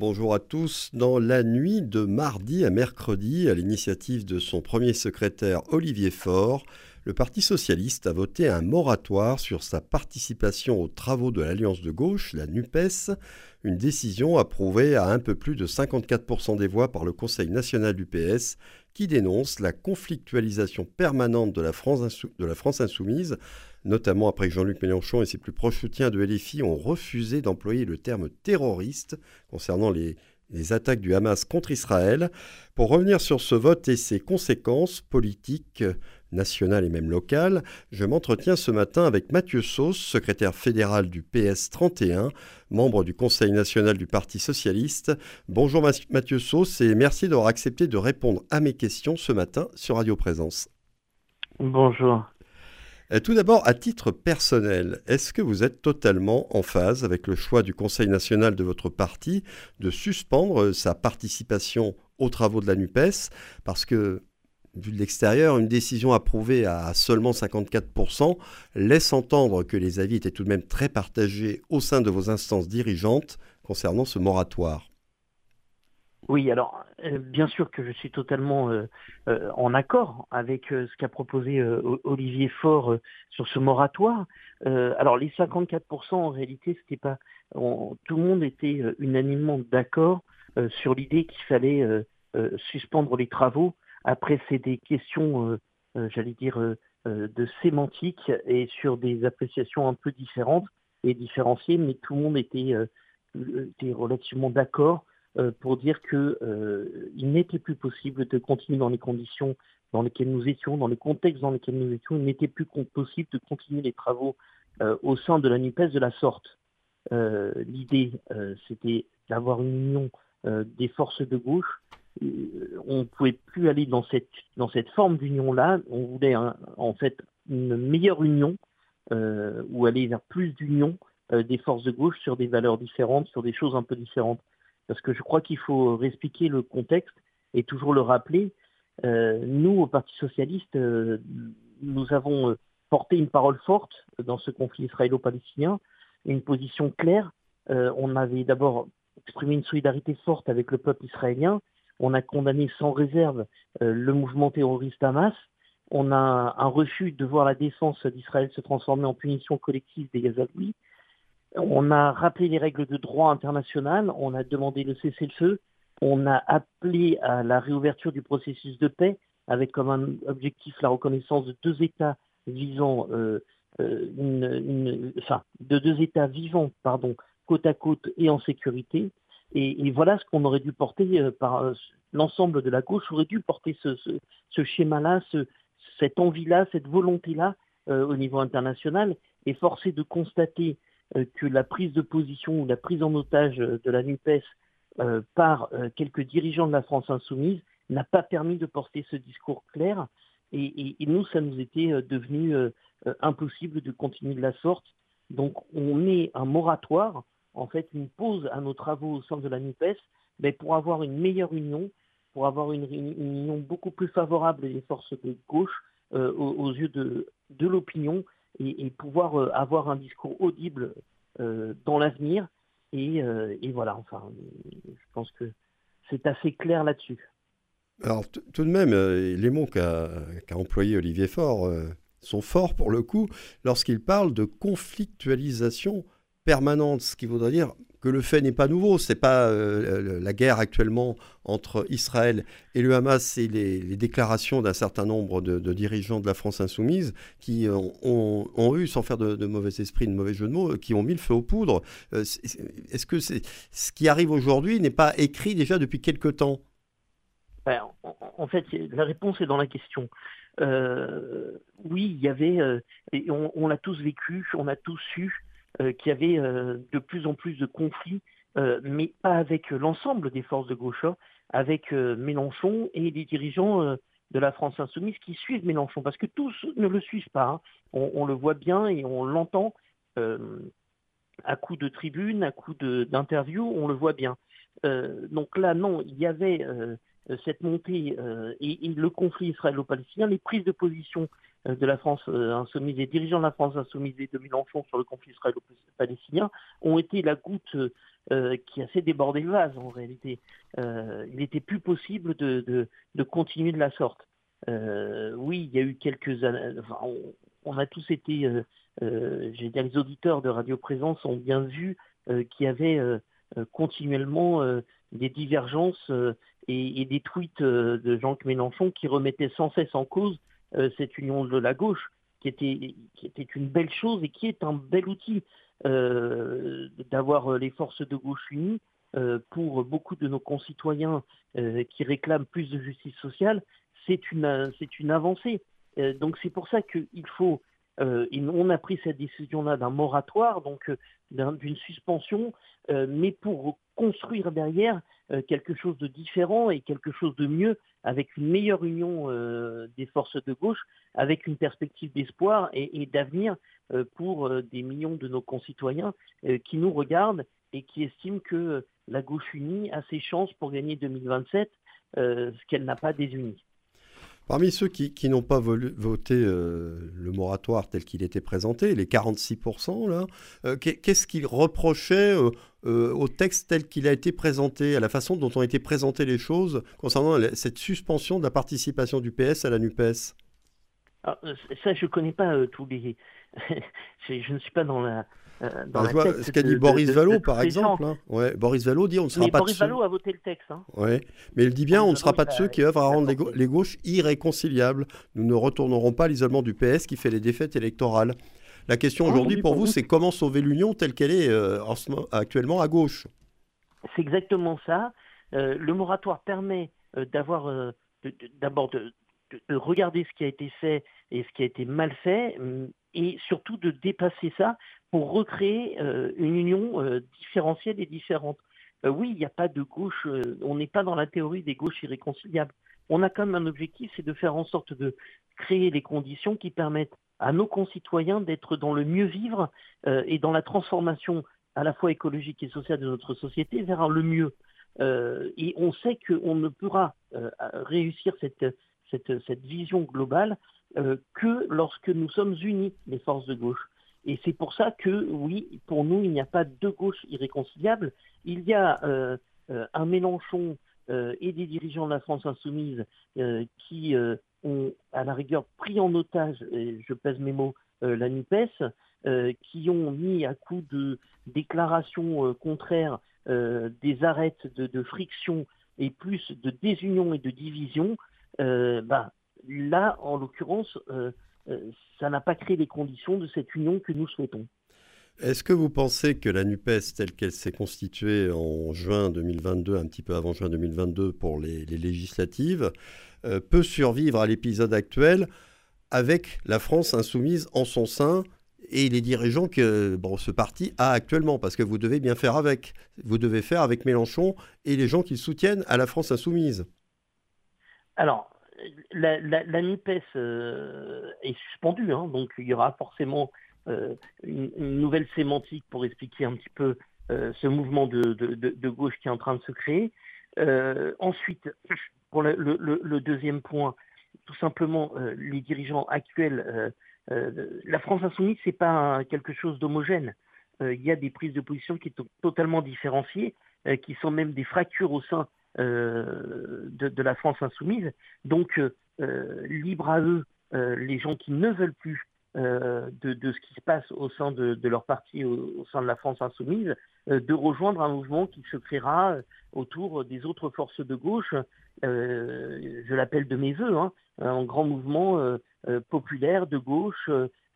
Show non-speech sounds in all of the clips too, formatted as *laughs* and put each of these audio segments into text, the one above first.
Bonjour à tous. Dans la nuit de mardi à mercredi, à l'initiative de son premier secrétaire Olivier Faure, le Parti socialiste a voté un moratoire sur sa participation aux travaux de l'Alliance de gauche, la NUPES, une décision approuvée à un peu plus de 54% des voix par le Conseil national du PS, qui dénonce la conflictualisation permanente de la France, de la France insoumise notamment après que Jean-Luc Mélenchon et ses plus proches soutiens de LFI ont refusé d'employer le terme terroriste concernant les, attaques du Hamas contre Israël. Pour revenir sur ce vote et ses conséquences politiques, nationales et même locales, je m'entretiens ce matin avec Mathieu Sauce, secrétaire fédéral du PS 31, membre du Conseil national du Parti socialiste. Bonjour Mathieu Sauce et merci d'avoir accepté de répondre à mes questions ce matin sur Radio Présence. Bonjour. Euh, tout d'abord, à titre personnel, est-ce que vous êtes totalement en phase avec le choix du Conseil national de votre parti de suspendre sa participation aux travaux de la NUPES? Parce que, vu de l'extérieur, une décision approuvée à seulement 54% laisse entendre que les avis étaient tout de même très partagés au sein de vos instances dirigeantes concernant ce moratoire. Oui, alors euh, bien sûr que je suis totalement euh, euh, en accord avec ce qu'a proposé Olivier Faure sur ce moratoire. alors les 54%, en réalité, c'était pas tout le monde était unanimement d'accord sur l'idée qu'il fallait suspendre les travaux. Après, c'est des questions, j'allais dire, de sémantique et sur des appréciations un peu différentes et différenciées, mais tout le monde était, était relativement d'accord euh, pour dire qu'il euh, n'était plus possible de continuer dans les conditions dans lesquelles nous étions, dans les contextes dans lesquels nous étions, il n'était plus possible de continuer les travaux euh, au sein de la NUPES de la sorte. L'idée, c'était d'avoir une union des forces de gauche. on ne pouvait plus aller dans cette, dans cette forme d'union-là. On voulait en fait une meilleure union, ou aller vers plus d'union des forces de gauche sur des valeurs différentes, sur des choses un peu différentes parce que je crois qu'il faut réexpliquer le contexte et toujours le rappeler. Euh, nous, au Parti socialiste, euh, nous avons euh, porté une parole forte dans ce conflit israélo-palestinien, une position claire. on avait d'abord exprimé une solidarité forte avec le peuple israélien. On a condamné sans réserve le mouvement terroriste Hamas. On a un refus de voir la défense d'Israël se transformer en punition collective des Gazaouis. On a rappelé les règles de droit international, on a demandé le cessez-le-feu, on a appelé à la réouverture du processus de paix avec comme objectif la reconnaissance de deux États visant euh, euh, une, enfin, de deux États vivants, pardon, côte à côte et en sécurité. Et, voilà ce qu'on aurait dû porter euh, par l'ensemble de la gauche aurait dû porter ce, schéma-là, cette envie-là, cette volonté-là au niveau international. Et forcé de constater euh, que la prise de position ou la prise en otage de la NUPES euh, par euh, quelques dirigeants de la France insoumise n'a pas permis de porter ce discours clair. Et, nous, ça nous était devenu impossible de continuer de la sorte. Donc, on met un moratoire, en fait, une pause à nos travaux au sein de la NUPES, mais pour avoir une meilleure union, pour avoir une, union beaucoup plus favorable des forces de gauche aux, yeux de, de l'opinion et, pouvoir euh, avoir un discours audible euh, dans l'avenir. Euh, et, voilà, enfin, je pense que c'est assez clair là-dessus. Alors tout de même, les mots qu'a employé Olivier Faure sont forts pour le coup lorsqu'il parle de conflictualisation permanente, ce qui voudrait dire que le fait n'est pas nouveau. C'est pas euh, la guerre actuellement entre Israël et le Hamas, c'est les, déclarations d'un certain nombre de, dirigeants de la France insoumise qui ont, eu, sans faire de, mauvais esprit, de mauvais jeu de mots, qui ont mis le feu aux poudres. Euh, est-ce que ce qui arrive aujourd'hui n'est pas écrit déjà depuis quelque temps? Ben, en, fait, la réponse est dans la question. Euh, oui, il y avait, on, on l'a tous vécu, on a tous su euh, qu'il y avait euh, de plus en plus de conflits, euh, mais pas avec l'ensemble des forces de gauche, hein, avec Mélenchon et les dirigeants de la France insoumise qui suivent Mélenchon, parce que tous ne le suivent pas. Hein. On, le voit bien et on l'entend à coup de tribune, à coup d'interview, on le voit bien. donc là, non, il y avait cette montée et, le conflit israélo-palestinien, les prises de position de la France insoumise, les dirigeants de la France insoumise et de Mélenchon sur le conflit israélo-palestinien ont été la goutte qui a fait déborder le vase en réalité. il n'était plus possible de, de, continuer de la sorte. oui, il y a eu quelques années, enfin, on, a tous été, j'ai dire, les auditeurs de Radio Présence ont bien vu qu'il y avait continuellement des divergences et, des tweets euh, de Jean-Luc Mélenchon qui remettaient sans cesse en cause euh, cette union de la gauche, qui était, une belle chose et qui est un bel outil euh, d'avoir les forces de gauche unies. pour beaucoup de nos concitoyens qui réclament plus de justice sociale, c'est une, c'est une avancée. donc c'est pour ça qu'il faut on a pris cette décision-là d'un moratoire, donc d'une suspension, mais pour construire derrière euh, quelque chose de différent et quelque chose de mieux, avec une meilleure union euh, des forces de gauche, avec une perspective d'espoir et, d'avenir euh, pour des millions de nos concitoyens qui nous regardent et qui estiment que la gauche unie a ses chances pour gagner 2027, ce qu'elle n'a pas désunie. Parmi ceux qui, n'ont pas voté euh, le moratoire tel qu'il était présenté, les 46%, là, euh, qu'est-ce qu'ils reprochaient euh, au texte tel qu'il a été présenté, à la façon dont ont été présentées les choses concernant cette suspension de la participation du PS à la NUPES ah, Ça, je ne connais pas tous *laughs* les... je ne suis pas dans la, euh, dans ce qu'a dit Boris Vallot, par exemple. Hein. Ouais, Boris Vallot dit on ne sera pas Boris de ceux... A voté le texte. Hein. Ouais. Mais il dit bien on ne sera pas de ceux qui œuvrent à rendre les, gauches irréconciliables. Nous ne retournerons pas l'isolement du PS qui fait les défaites électorales. La question aujourd'hui pour, vous, c'est comment sauver l'Union telle qu'elle est euh, actuellement à gauche? C'est exactement ça. Euh, le moratoire permet d'avoir d'abord de, de, regarder ce qui a été fait et ce qui a été mal fait, et surtout de dépasser ça pour recréer euh, une union euh, différentielle et différente. Euh, oui, il n'y a pas de gauche, on n'est pas dans la théorie des gauches irréconciliables. On a quand même un objectif, c'est de faire en sorte de créer les conditions qui permettent à nos concitoyens d'être dans le mieux vivre et dans la transformation à la fois écologique et sociale de notre société vers le mieux. et on sait qu'on ne pourra réussir cette, cette, vision globale que lorsque nous sommes unis, les forces de gauche. Et c'est pour ça que, oui, pour nous, il n'y a pas de gauche irréconciliable. Il y a euh, euh, un Mélenchon euh, et des dirigeants de la France insoumise qui ont, à la rigueur, pris en otage, et je pèse mes mots, la NUPES, qui ont mis à coup de déclarations contraires des arêtes de, friction et plus de désunion et de division. Bah, là, en l'occurrence, euh, ça n'a pas créé les conditions de cette union que nous souhaitons. Est-ce que vous pensez que la NUPES, telle qu'elle s'est constituée en juin 2022, un petit peu avant juin 2022 pour les, législatives, euh, peut survivre à l'épisode actuel avec la France insoumise en son sein et les dirigeants que bon, ce parti a actuellement? Parce que vous devez bien faire avec. Vous devez faire avec Mélenchon et les gens qui soutiennent à la France insoumise. Alors, la, la, NUPES euh, est suspendue, hein, donc il y aura forcément euh, une, nouvelle sémantique pour expliquer un petit peu euh, ce mouvement de, gauche qui est en train de se créer. ensuite, pour le, deuxième point, tout simplement, les dirigeants actuels, la France insoumise, c'est pas quelque chose d'homogène. Il y a des prises de position qui sont totalement différenciées, qui sont même des fractures au sein euh, de, la France insoumise. Donc, euh, euh, libre à eux, les gens qui ne veulent plus de, ce qui se passe au sein de, leur parti, au, sein de la France insoumise, de rejoindre un mouvement qui se créera autour des autres forces de gauche. je l'appelle de mes voeux, hein, un grand mouvement populaire de gauche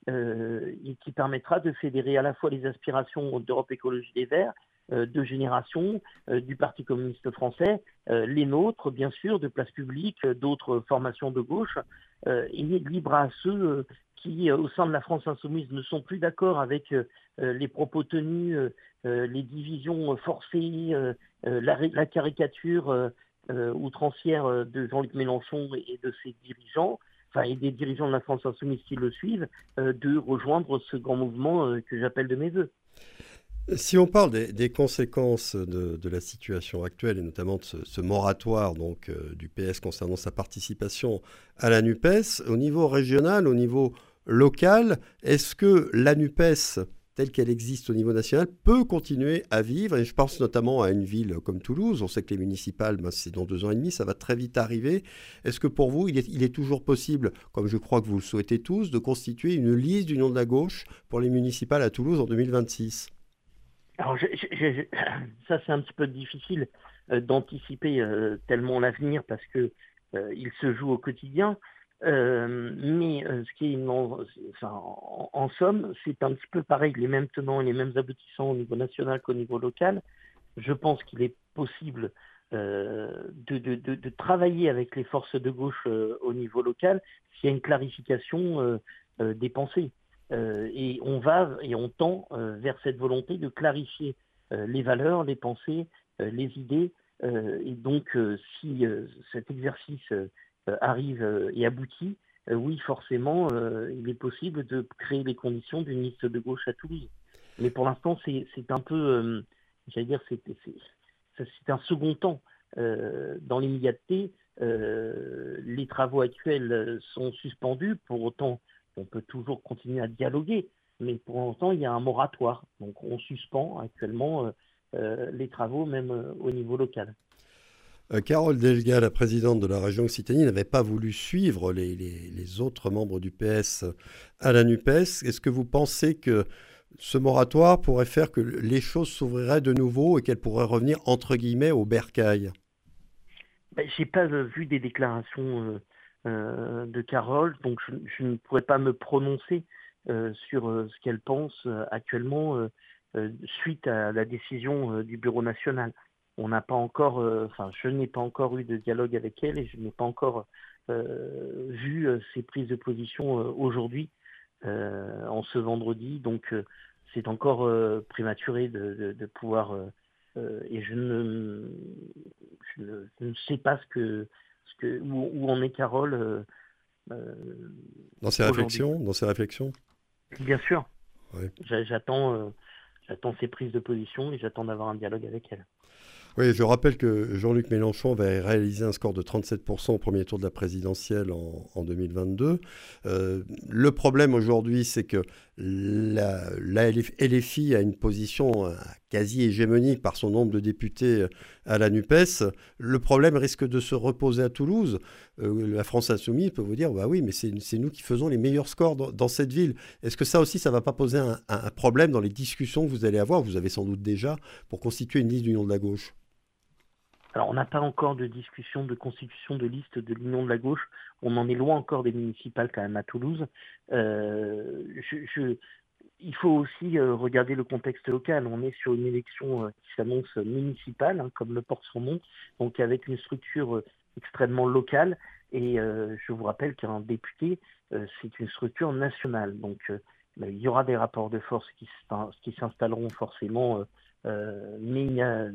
qui permettra de fédérer à la fois les aspirations d'Europe Écologie des Verts, de génération euh, du Parti communiste français, euh, les nôtres, bien sûr, de place publique, d'autres formations de gauche, et libre à ceux qui, au sein de la France insoumise, ne sont plus d'accord avec les propos tenus, les divisions forcées, la, caricature outrancière de Jean-Luc Mélenchon et de ses dirigeants, enfin, et des dirigeants de la France insoumise qui le suivent, de rejoindre ce grand mouvement que j'appelle de mes voeux. Si on parle des, conséquences de, la situation actuelle et notamment de ce, moratoire donc, euh, du PS concernant sa participation à la NUPES, au niveau régional, au niveau local, est-ce que la NUPES telle qu'elle existe au niveau national peut continuer à vivre? Et je pense notamment à une ville comme Toulouse. On sait que les municipales, ben, c'est dans deux ans et demi, ça va très vite arriver. Est-ce que pour vous, il est, toujours possible, comme je crois que vous le souhaitez tous, de constituer une liste d'union de la gauche pour les municipales à Toulouse en 2026 alors, *coughs* ça, c'est un petit peu difficile euh, d'anticiper euh, tellement l'avenir parce que euh, il se joue au quotidien. mais ce qui est, en, somme, c'est un petit peu pareil, les mêmes tenants et les mêmes aboutissants au niveau national qu'au niveau local. Je pense qu'il est possible de, travailler avec les forces de gauche au niveau local s'il y a une clarification des pensées. Euh, et on va et on tend euh, vers cette volonté de clarifier euh, les valeurs, les pensées, les idées. et donc, si cet exercice arrive et aboutit, oui, forcément, il est possible de créer les conditions d'une liste de gauche à Toulouse. Mais pour l'instant, c'est un peu, j'allais dire, c'est un second temps. dans l'immédiateté, les travaux actuels sont suspendus. Pour autant, on peut toujours continuer à dialoguer, mais pour l'instant, il y a un moratoire. Donc on suspend actuellement euh, euh, les travaux, même euh, au niveau local. Carole Delga, la présidente de la région Occitanie, n'avait pas voulu suivre les, autres membres du PS à la NUPES. Est-ce que vous pensez que ce moratoire pourrait faire que les choses s'ouvriraient de nouveau et qu'elle pourrait revenir entre guillemets au bercail? Ben, Je n'ai pas vu des déclarations de Carole, donc je, ne pourrais pas me prononcer euh, sur euh, ce qu'elle pense actuellement suite à la décision du Bureau national. On n'a pas encore, enfin, je n'ai pas encore eu de dialogue avec elle et je n'ai pas encore vu ses prises de position aujourd'hui, en ce vendredi. Donc, c'est encore prématuré de, pouvoir et je ne, sais pas ce que où, en est Carole euh, euh, dans ses réflexions, dans ses réflexions. Bien sûr. J'attends, euh, j'attends ses prises de position et j'attends d'avoir un dialogue avec elle. Oui, je rappelle que Jean-Luc Mélenchon va réaliser un score de 37% au premier tour de la présidentielle en, 2022. Euh, le problème aujourd'hui, c'est que la, LFI a une position quasi hégémonique par son nombre de députés euh, à la NUPES. Le problème risque de se reposer à Toulouse. la France insoumise peut vous dire, bah oui, mais c'est nous qui faisons les meilleurs scores dans, cette ville. Est-ce que ça aussi, ça ne va pas poser un, problème dans les discussions que vous allez avoir, vous avez sans doute déjà, pour constituer une liste d'union de la gauche alors, on n'a pas encore de discussion de constitution de liste de l'Union de la gauche. On en est loin encore des municipales quand même à Toulouse. Euh, il faut aussi euh, regarder le contexte local. On est sur une élection euh, qui s'annonce municipale, hein, comme le porte son nom, donc avec une structure extrêmement locale. Et je vous rappelle qu'un député, c'est une structure nationale. Donc, ben, il y aura des rapports de force qui, s'installeront forcément, mais il y a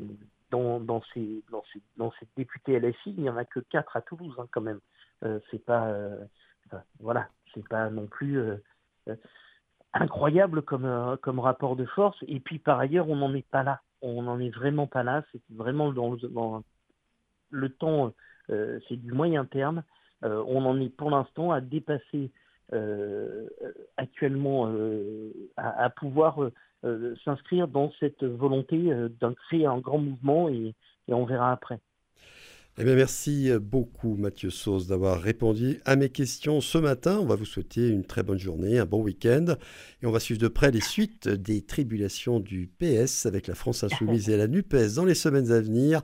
dans, dans, ces, dans, ces, dans ces députés LFI, il n'y en a que quatre à Toulouse hein, quand même. Euh, c'est pas, euh, voilà, c'est pas non plus euh, incroyable comme, comme rapport de force. Et puis par ailleurs, on n'en est pas là. On n'en est vraiment pas là. C'est vraiment dans, dans le temps, c'est du moyen terme. on en est pour l'instant à dépasser actuellement, à, à, pouvoir euh, s'inscrire dans cette volonté euh, d'un créer un grand mouvement et, on verra après. Eh bien, merci beaucoup Mathieu Sauce d'avoir répondu à mes questions ce matin. On va vous souhaiter une très bonne journée, un bon week-end. Et on va suivre de près les suites des tribulations du PS avec la France Insoumise et la NUPES dans les semaines à venir.